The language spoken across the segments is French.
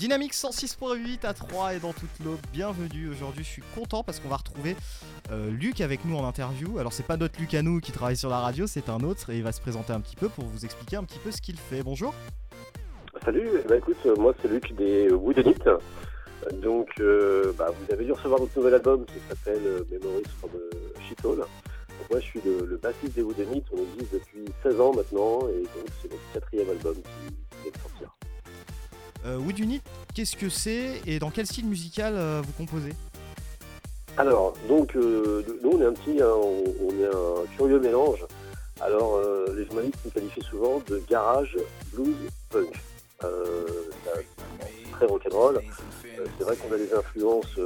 Dynamique 106.8 à 3 et dans toute l'aube, bienvenue. Aujourd'hui, je suis content parce qu'on va retrouver euh, Luc avec nous en interview. Alors, c'est pas notre Luc à nous qui travaille sur la radio, c'est un autre et il va se présenter un petit peu pour vous expliquer un petit peu ce qu'il fait. Bonjour. Salut, bah écoute, moi c'est Luc des Woodenit. Donc, euh, bah, vous avez dû recevoir notre nouvel album qui s'appelle euh, Memories from Shithole. Donc, moi je suis le, bassiste des Woodenit, on existe depuis 16 ans maintenant et donc c'est notre quatrième album qui vient de sortir. Euh, Wood Unit, qu'est-ce que c'est et dans quel style musical euh, vous composez? Alors, donc, euh, nous, on est un petit, hein, on, est un curieux mélange. Alors, les journalistes nous qualifient souvent de garage, blues, punk. très rock'n'roll. c'est vrai qu'on a des influences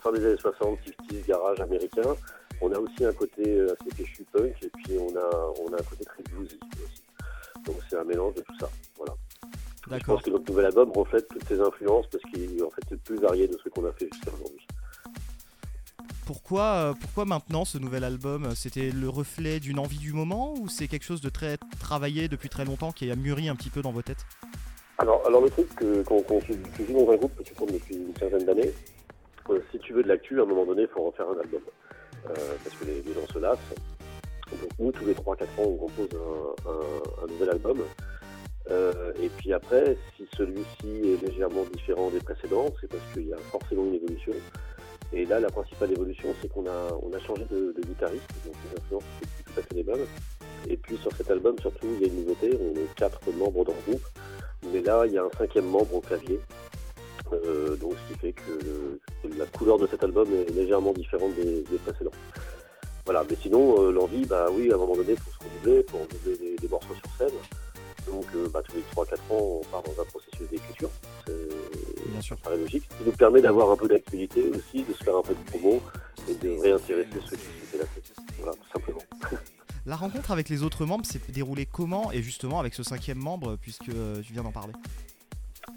fin des années 60, 50 garage américain. On a aussi un côté assez péchu punk et puis on a, on a un côté très bluesy aussi. Donc c'est un mélange de tout ça. Je pense que notre nouvel album reflète toutes ces influences parce qu'il est en fait plus varié de ce qu'on a fait jusqu'à aujourd'hui. Pourquoi, euh, pourquoi maintenant ce nouvel album C'était le reflet d'une envie du moment ou c'est quelque chose de très travaillé depuis très longtemps qui a mûri un petit peu dans vos têtes? Alors, alors le truc qu'on qu qu dans un groupe que tu tournes depuis une quinzaine d'années, euh, si tu veux de l'actu, à un moment donné, il faut refaire un album. Euh, parce que les, gens se lassent. Donc nous, tous les 3-4 ans, on compose un, un nouvel album. Euh, et puis après, si celui-ci est légèrement différent des précédents, c'est parce qu'il y a forcément une évolution. Et là, la principale évolution, c'est qu'on a, changé de, guitariste, donc les influences sont tout à fait les mêmes. Et puis sur cet album, surtout, il y a une nouveauté, on est quatre membres dans le groupe, mais là, il y a un cinquième membre au clavier. Euh, donc ce qui fait que, la couleur de cet album est légèrement différente des, précédents. Voilà, mais sinon, euh, l'envie, bah oui, à un moment donné, faut se renouveler, pour renouveler des morceaux sur scène. Donc euh, bah, tous les 3-4 ans, on part dans un processus d'écriture. Bien sûr. Ça logique. Ce qui nous permet d'avoir un peu d'activité aussi, de se faire un peu de promo et de réintéresser ceux qui étaient là. Voilà, tout simplement. La rencontre avec les autres membres s'est déroulée comment et justement avec ce cinquième membre puisque euh, tu viens d'en parler?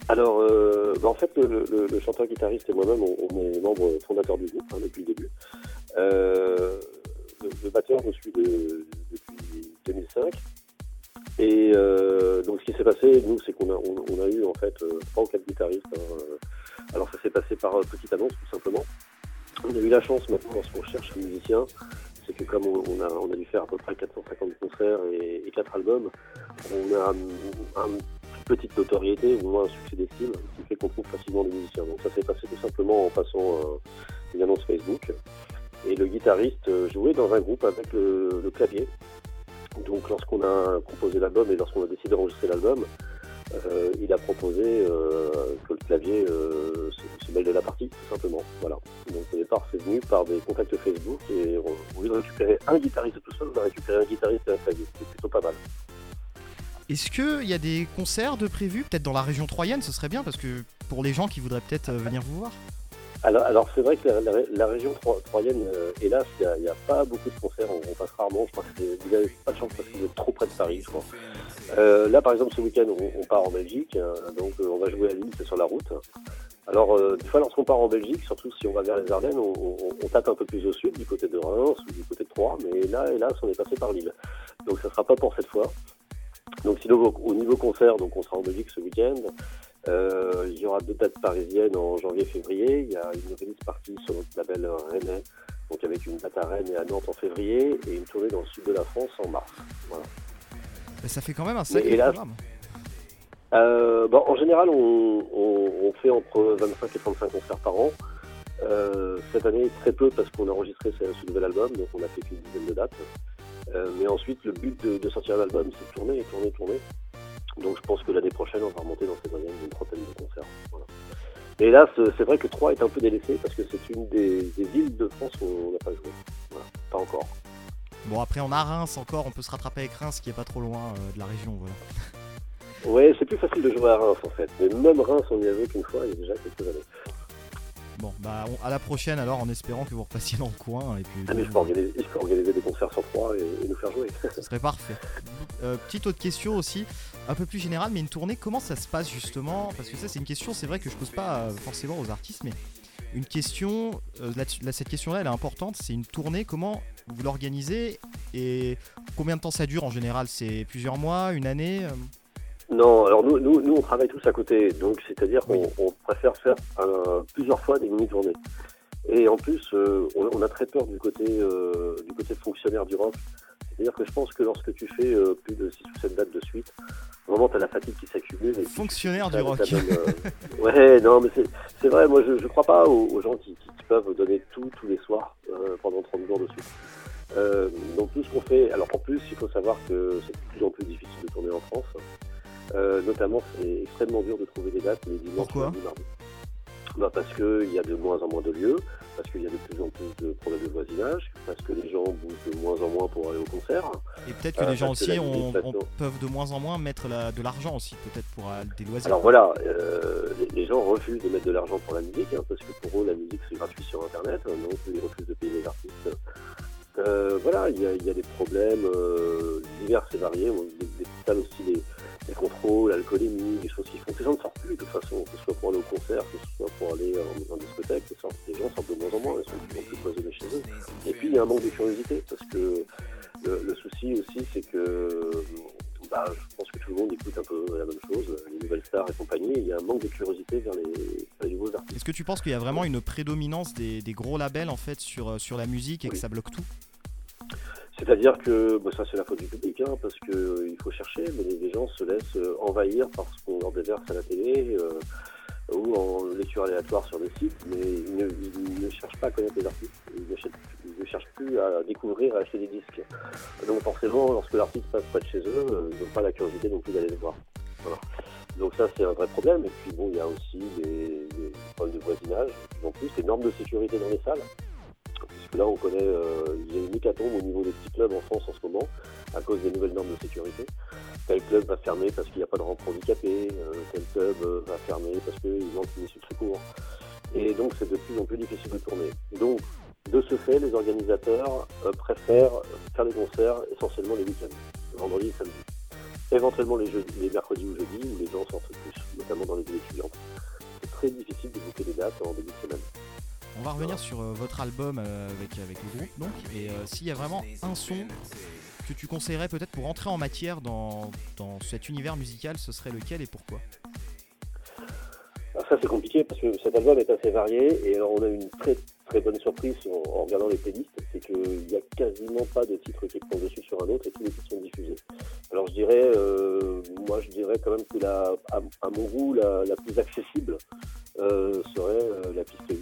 Alors, euh, bah, en fait, le, chanteur guitariste et moi-même, on, est membres fondateurs du groupe hein, depuis le début. le, batteur, je suis depuis 2005. Et euh, donc ce qui s'est passé, nous, c'est qu'on a, eu en fait euh, trois ou quatre guitaristes. Hein. Alors ça s'est passé par euh, petite annonce tout simplement. On a eu la chance maintenant lorsqu'on cherche un musicien, c'est que comme on, a, dû faire à peu près 450 concerts et, et 4 albums, on a une petite notoriété, ou moins un succès d'estime, qui fait qu'on trouve facilement des musiciens. Donc ça s'est passé tout simplement en passant une annonce Facebook. Et le guitariste jouait dans un groupe avec le clavier. Donc lorsqu'on a composé l'album et lorsqu'on a décidé d'enregistrer l'album, euh, il a proposé euh, que le clavier euh, se, mêle de la partie, tout simplement. Voilà. Donc au départ, c'est venu par des contacts Facebook et au lieu de récupérer un guitariste tout seul, on a récupéré un guitariste et un clavier. C'est plutôt pas mal. Est-ce qu'il y a des concerts de prévus, peut-être dans la région troyenne, ce serait bien, parce que pour les gens qui voudraient peut-être venir vous voir? Alors, alors c'est vrai que la, région troyenne, euh, hélas, il n'y a, pas beaucoup de concerts. On, passe rarement. Je crois que vous n'avez pas de chance parce que vous trop près de Paris, je crois. Euh, là, par exemple, ce week-end, on, part en Belgique. Hein, donc, euh, on va jouer à Lille, c'est sur la route. Alors, des fois, lorsqu'on part en Belgique, surtout si on va vers les Ardennes, on, tape un peu plus au sud, du côté de Reims ou du côté de Troyes. Mais là, hélas, on est passé par Lille. Donc, ça ne sera pas pour cette fois. Donc, sinon, au niveau concert, donc on sera en Belgique ce week-end. Euh, il y aura deux dates parisiennes en janvier-février. Il y a une release partie sur notre label Rennes, donc avec une date à Rennes et à Nantes en février, et une tournée dans le sud de la France en mars. Voilà. ça fait quand même un sacré programme. Euh, bon, en général, on, on, fait entre 25 et 35 concerts par an. Euh, cette année, très peu parce qu'on a enregistré ce, nouvel album, donc on a fait qu'une dizaine de dates. Mais ensuite, le but de, de sortir l'album, c'est de tourner, tourner, tourner. Donc je pense que l'année prochaine, on va remonter dans cette moyenne d'une trentaine de concerts. Et là, c'est vrai que Troyes est un peu délaissé parce que c'est une des, villes de France où on n'a pas joué. pas encore. Bon, après, on a Reims encore, on peut se rattraper avec Reims qui est pas trop loin euh, de la région. Voilà. Ouais, c'est plus facile de jouer à Reims en fait. Mais même Reims, on y a joué qu'une fois il y a déjà quelques années. Bon, bah à la prochaine alors en espérant que vous repassiez dans le coin. Et puis, ah, mais je peux, organiser, des concerts sur trois et, nous faire jouer. Ce serait parfait. Euh, petite autre question aussi, un peu plus générale, mais une tournée, comment ça se passe justement? Parce que ça, c'est une question, c'est vrai que je pose pas euh, forcément aux artistes, mais une question, euh, là, cette question-là, elle est importante. C'est une tournée, comment vous l'organisez et combien de temps ça dure en général? C'est plusieurs mois, une année Non, alors nous, nous, nous, on travaille tous à côté, donc c'est-à-dire qu'on on préfère faire plusieurs fois des mini-tournées. Et en plus, euh, on, a très peur du côté, euh, du côté fonctionnaire du rock. C'est-à-dire que je pense que lorsque tu fais euh, plus de 6 ou 7 dates de suite, vraiment, tu as la fatigue qui s'accumule. Fonctionnaire du rock. ouais, non, mais c'est vrai, moi je ne crois pas aux, gens qui, qui, peuvent donner tout tous les soirs pendant 30 jours de suite. donc tout ce qu'on fait, alors en plus, il faut savoir que c'est de plus en plus difficile de tourner en France. notamment, c'est extrêmement dur de trouver des dates les dimanches Pourquoi? Bah Parce qu'il y a de moins en moins de lieux, parce qu'il y a de plus en plus de problèmes de voisinage, parce que les gens bougent de moins en moins pour aller au concert. Et peut-être que les gens aussi peuvent de moins en moins mettre de l'argent aussi, peut-être pour des loisirs. Alors voilà, euh, les, gens refusent de mettre de l'argent pour la musique, hein, parce que pour eux la musique c'est gratuit sur Internet, hein, donc ils refusent de payer les artistes. Euh, voilà, il y, a des problèmes euh, divers et variés, des, des aussi les les contrôles, l'alcoolémie, les choses qui font que les gens ne sortent plus de toute façon, que ce soit pour aller au concert, que ce soit pour aller en, discothèque, les gens sortent de moins en moins, ils sont plus plus cloisonnés chez eux. Et puis il y a un manque de curiosité, parce que le, souci aussi c'est que bah, je pense que tout le monde écoute un peu la même chose, les nouvelles stars et compagnie, il y a un manque de curiosité vers les, nouveaux artistes. Est-ce que tu penses qu'il y a vraiment une prédominance des, des, gros labels en fait sur, sur la musique et que ça bloque tout? C'est-à-dire que bah, ça c'est la faute du public, hein, parce qu'il euh, faut chercher, mais les gens se laissent euh, envahir par ce qu'on leur déverse à la télé euh, ou en lecture aléatoire sur des sites, mais ils ne, cherchent pas à connaître les artistes, ils ne, cherchent plus à découvrir, à acheter des disques. Donc forcément, lorsque l'artiste passe près de chez eux, ils n'ont pas la curiosité non plus d'aller le voir. Donc ça c'est un vrai problème, et puis bon, il y a aussi des, des problèmes de voisinage, en plus des normes de sécurité dans les salles puisque là on connaît, euh, il y a une hécatombe au niveau des petits clubs en France en ce moment, à cause des nouvelles normes de sécurité. Tel club va fermer parce qu'il n'y a pas de rampe handicapé, euh, tel club euh, va fermer parce qu'il manque une issue de secours. Et donc c'est de plus en plus difficile de tourner. Donc de ce fait, les organisateurs préfèrent faire des concerts essentiellement les week-ends, vendredi et samedi. Éventuellement les, les mercredis ou jeudis où les gens sortent plus, notamment dans les villes étudiantes. C'est très difficile de boucler des dates en début de semaine. On va revenir sur euh, votre album euh, avec, avec le groupe donc et euh, s'il y a vraiment un son que tu conseillerais peut-être pour entrer en matière dans, cet univers musical, ce serait lequel et pourquoi? Ah, ça c'est compliqué parce que cet album est assez varié et on a une très bonne surprise en, regardant les playlists, c'est qu'il n'y a quasiment pas de titres qui tombent dessus sur un autre et tous les titres sont diffusés. Alors je dirais, moi je dirais quand même que la, à, mon goût la, plus accessible serait la piste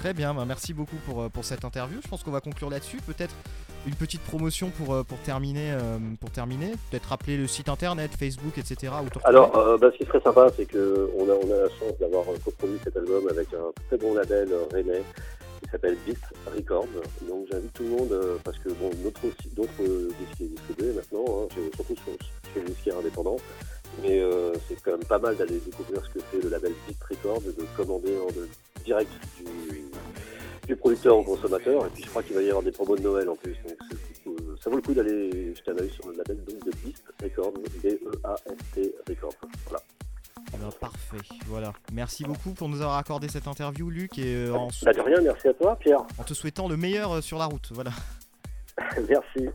Très bien, bah, merci beaucoup pour, euh, pour cette interview. Je pense qu'on va conclure là-dessus. Peut-être une petite promotion pour, pour terminer. pour terminer. Peut-être rappeler le site internet, Facebook, etc. Alors, bah, ce qui serait sympa, c'est qu'on a, on a la chance d'avoir coproduit cet album avec un très bon label rennais qui s'appelle Beat Records. Donc j'invite tout le monde, parce que bon, d'autres disques distribués maintenant, hein, surtout sur, sur les disques indépendants. Mais euh, c'est quand même pas mal d'aller découvrir ce que fait le label Beat Record, de commander en direct du, producteur au consommateur. Et puis je crois qu'il va y avoir des promos de Noël en plus. Donc euh, ça vaut le coup d'aller jeter un œil sur le label de Beast Record, B-E-A-S-T Record. Voilà. Ben, parfait, voilà. Merci beaucoup pour nous avoir accordé cette interview, Luc. Et euh, en... Bah, de rien, merci à toi, Pierre. En te souhaitant le meilleur sur la route, voilà. merci.